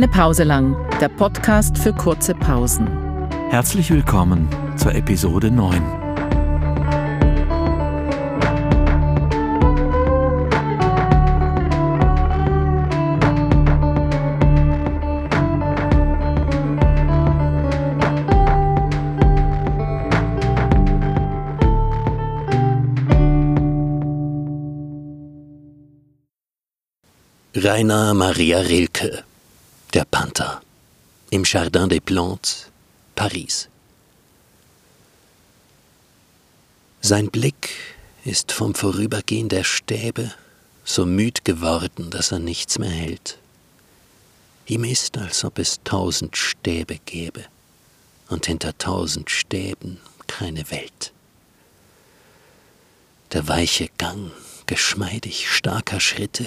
Keine Pause lang, der Podcast für kurze Pausen. Herzlich willkommen zur Episode 9. Rainer Maria Rilke, der Panther, im Jardin des Plantes, Paris. Sein Blick ist vom Vorübergehen der Stäbe so müd geworden, dass er nichts mehr hält. Ihm ist, als ob es tausend Stäbe gäbe und hinter tausend Stäben keine Welt. Der weiche Gang geschmeidig starker Schritte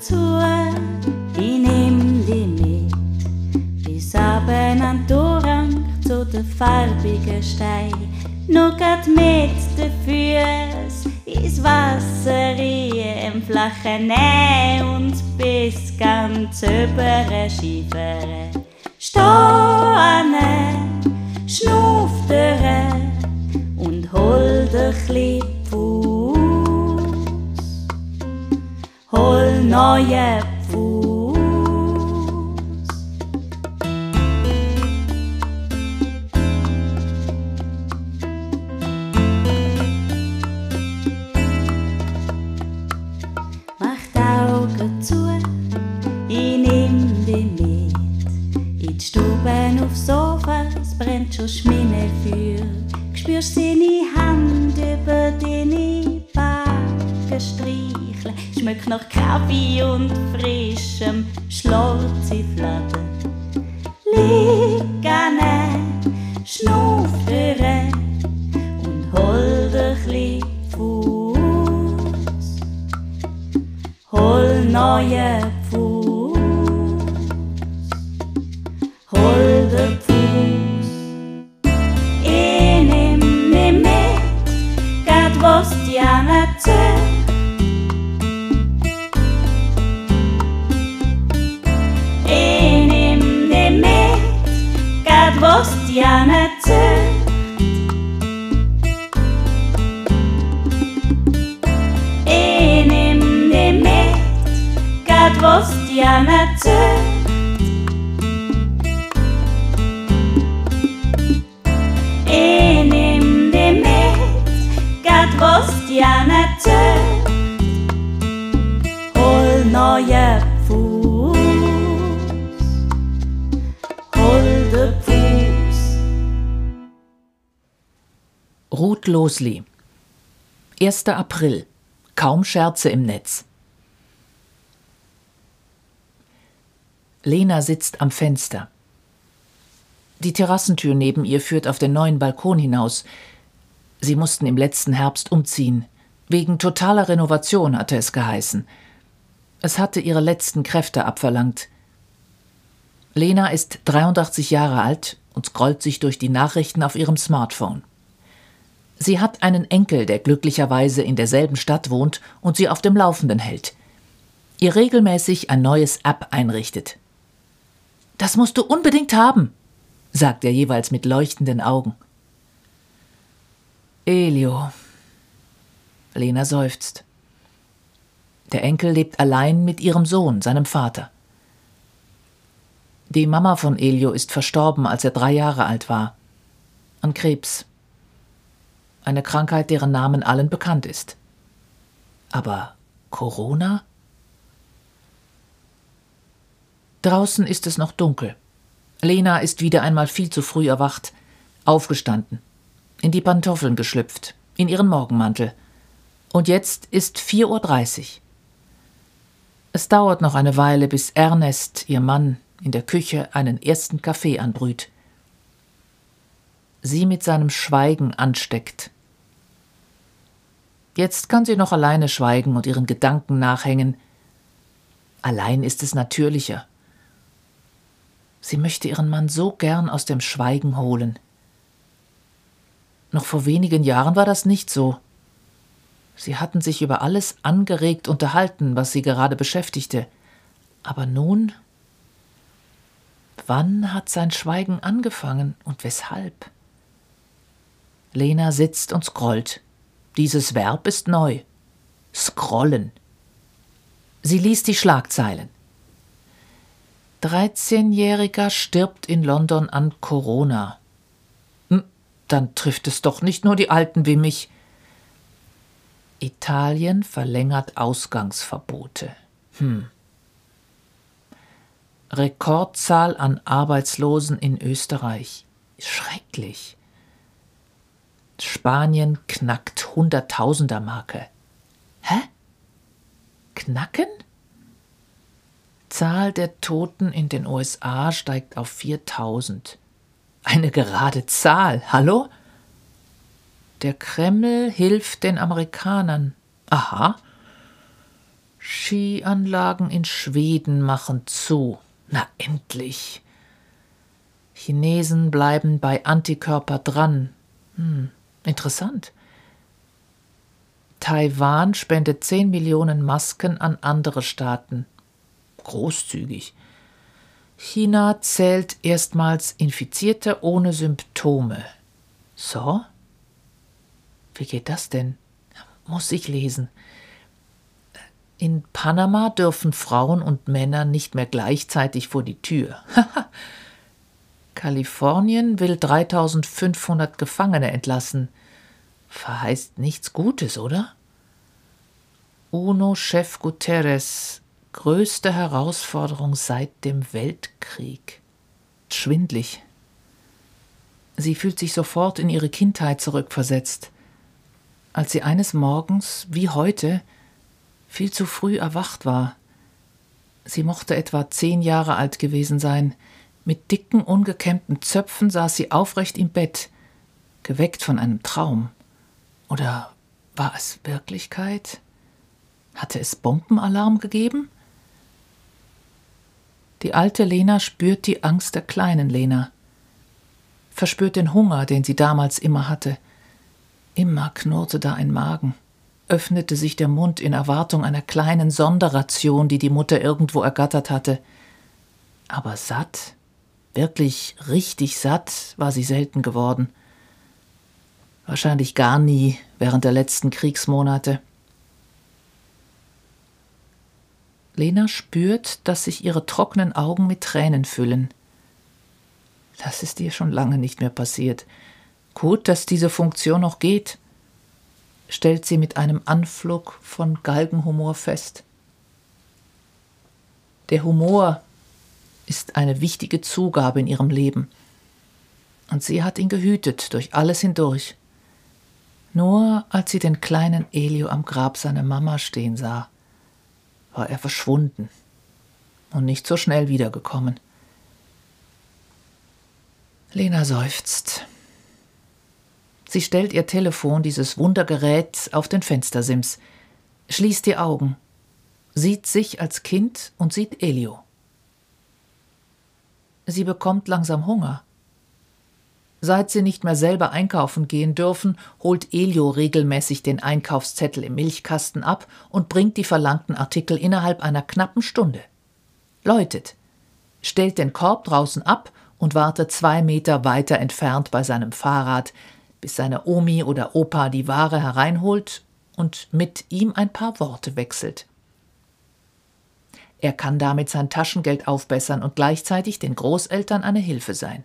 Augen zu, ich nehm dich mit. Bis abend an Dorang zu den farbigen Stein. Nur grad mit den Füßen ins Wasser im flachen Nähe und bis ganz über Skifahren. Steh an, schnuff und hol dich hol neue Fuß. Diana erzählt. Ich nehm dich mit, grad was Diana erzählt. Ich mit, grad was neue Ruth Losli 1. April. Kaum Scherze im Netz. Lena sitzt am Fenster. Die Terrassentür neben ihr führt auf den neuen Balkon hinaus. Sie mussten im letzten Herbst umziehen. Wegen totaler Renovation hatte es geheißen. Es hatte ihre letzten Kräfte abverlangt. Lena ist 83 Jahre alt und scrollt sich durch die Nachrichten auf ihrem Smartphone. Sie hat einen Enkel, der glücklicherweise in derselben Stadt wohnt und sie auf dem Laufenden hält. Ihr regelmäßig ein neues App einrichtet. Das musst du unbedingt haben, sagt er jeweils mit leuchtenden Augen. Elio. Lena seufzt. Der Enkel lebt allein mit ihrem Sohn, seinem Vater. Die Mama von Elio ist verstorben, als er drei Jahre alt war. An Krebs. Eine Krankheit, deren Namen allen bekannt ist. Aber Corona? Draußen ist es noch dunkel. Lena ist wieder einmal viel zu früh erwacht, aufgestanden, in die Pantoffeln geschlüpft, in ihren Morgenmantel. Und jetzt ist 4.30 Uhr. Es dauert noch eine Weile, bis Ernest, ihr Mann, in der Küche einen ersten Kaffee anbrüht. Sie mit seinem Schweigen ansteckt. Jetzt kann sie noch alleine schweigen und ihren Gedanken nachhängen. Allein ist es natürlicher. Sie möchte ihren Mann so gern aus dem Schweigen holen. Noch vor wenigen Jahren war das nicht so. Sie hatten sich über alles angeregt unterhalten, was sie gerade beschäftigte. Aber nun Wann hat sein Schweigen angefangen und weshalb? Lena sitzt und scrollt. Dieses Verb ist neu. Scrollen. Sie liest die Schlagzeilen. 13-Jähriger stirbt in London an Corona. Hm, dann trifft es doch nicht nur die Alten wie mich. Italien verlängert Ausgangsverbote. Hm. Rekordzahl an Arbeitslosen in Österreich. Schrecklich. Spanien knackt Hunderttausender Marke. Hä? Knacken? Zahl der Toten in den USA steigt auf 4000. Eine gerade Zahl, hallo? Der Kreml hilft den Amerikanern. Aha. Skianlagen in Schweden machen zu. Na endlich. Chinesen bleiben bei Antikörper dran. Hm, interessant. Taiwan spendet 10 Millionen Masken an andere Staaten. Großzügig. China zählt erstmals Infizierte ohne Symptome. So? Wie geht das denn? Muss ich lesen. In Panama dürfen Frauen und Männer nicht mehr gleichzeitig vor die Tür. Kalifornien will 3500 Gefangene entlassen. Verheißt nichts Gutes, oder? UNO-Chef Guterres, größte Herausforderung seit dem Weltkrieg. Schwindlig. Sie fühlt sich sofort in ihre Kindheit zurückversetzt, als sie eines Morgens, wie heute, viel zu früh erwacht war. Sie mochte etwa zehn Jahre alt gewesen sein. Mit dicken, ungekämmten Zöpfen saß sie aufrecht im Bett, geweckt von einem Traum. Oder war es Wirklichkeit? Hatte es Bombenalarm gegeben? Die alte Lena spürt die Angst der kleinen Lena, verspürt den Hunger, den sie damals immer hatte. Immer knurrte da ein Magen öffnete sich der Mund in Erwartung einer kleinen Sonderration, die die Mutter irgendwo ergattert hatte. Aber satt, wirklich richtig satt, war sie selten geworden. Wahrscheinlich gar nie während der letzten Kriegsmonate. Lena spürt, dass sich ihre trockenen Augen mit Tränen füllen. Das ist ihr schon lange nicht mehr passiert. Gut, dass diese Funktion noch geht stellt sie mit einem Anflug von Galgenhumor fest. Der Humor ist eine wichtige Zugabe in ihrem Leben, und sie hat ihn gehütet durch alles hindurch. Nur als sie den kleinen Elio am Grab seiner Mama stehen sah, war er verschwunden und nicht so schnell wiedergekommen. Lena seufzt. Sie stellt ihr Telefon, dieses Wundergerät, auf den Fenstersims, schließt die Augen. sieht sich als Kind und sieht Elio. Sie bekommt langsam Hunger. Seit sie nicht mehr selber einkaufen gehen dürfen, holt Elio regelmäßig den Einkaufszettel im Milchkasten ab und bringt die verlangten Artikel innerhalb einer knappen Stunde. Läutet, stellt den Korb draußen ab und wartet zwei Meter weiter entfernt bei seinem Fahrrad, bis seine Omi oder Opa die Ware hereinholt und mit ihm ein paar Worte wechselt. Er kann damit sein Taschengeld aufbessern und gleichzeitig den Großeltern eine Hilfe sein.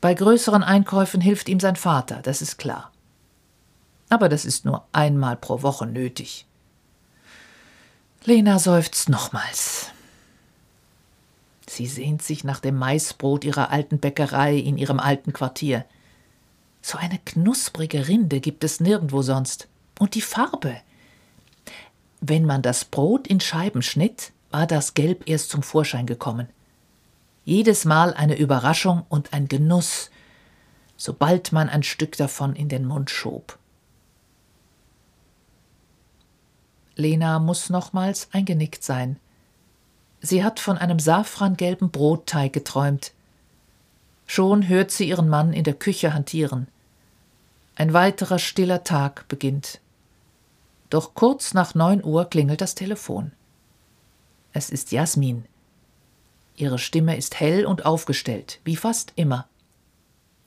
Bei größeren Einkäufen hilft ihm sein Vater, das ist klar. Aber das ist nur einmal pro Woche nötig. Lena seufzt nochmals. Sie sehnt sich nach dem Maisbrot ihrer alten Bäckerei in ihrem alten Quartier. So eine knusprige Rinde gibt es nirgendwo sonst. Und die Farbe. Wenn man das Brot in Scheiben schnitt, war das Gelb erst zum Vorschein gekommen. Jedes Mal eine Überraschung und ein Genuss, sobald man ein Stück davon in den Mund schob. Lena muss nochmals eingenickt sein. Sie hat von einem safrangelben Brotteig geträumt. Schon hört sie ihren Mann in der Küche hantieren. Ein weiterer stiller Tag beginnt. Doch kurz nach neun Uhr klingelt das Telefon. Es ist Jasmin. Ihre Stimme ist hell und aufgestellt, wie fast immer.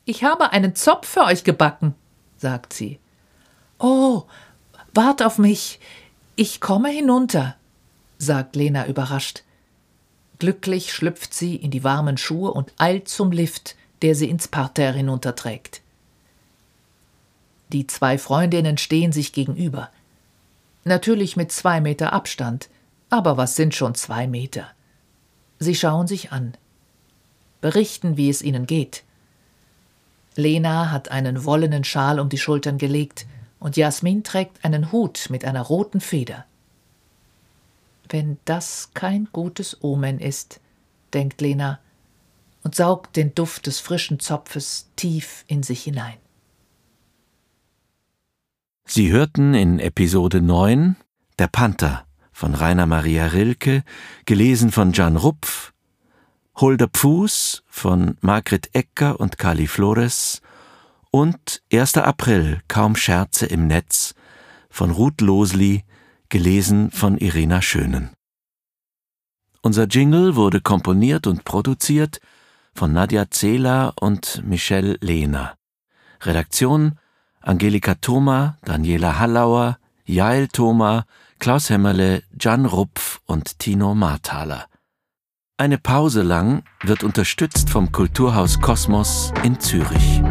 Ich habe einen Zopf für euch gebacken, sagt sie. Oh, wart auf mich. Ich komme hinunter, sagt Lena überrascht. Glücklich schlüpft sie in die warmen Schuhe und eilt zum Lift, der sie ins Parterre hinunterträgt. Die zwei Freundinnen stehen sich gegenüber. Natürlich mit zwei Meter Abstand, aber was sind schon zwei Meter? Sie schauen sich an, berichten, wie es ihnen geht. Lena hat einen wollenen Schal um die Schultern gelegt und Jasmin trägt einen Hut mit einer roten Feder. Wenn das kein gutes Omen ist, denkt Lena und saugt den Duft des frischen Zopfes tief in sich hinein. Sie hörten in Episode 9 Der Panther von Rainer Maria Rilke, gelesen von Jan Rupf, Holder Pfuß von Margret Ecker und Kali Flores und 1. April Kaum Scherze im Netz von Ruth Losli, gelesen von Irena Schönen. Unser Jingle wurde komponiert und produziert von Nadja Zehler und Michelle Lehner. Redaktion Angelika Thoma, Daniela Hallauer, Jael Thoma, Klaus Hämmerle, Jan Rupf und Tino Marthaler. Eine Pause lang wird unterstützt vom Kulturhaus Kosmos in Zürich.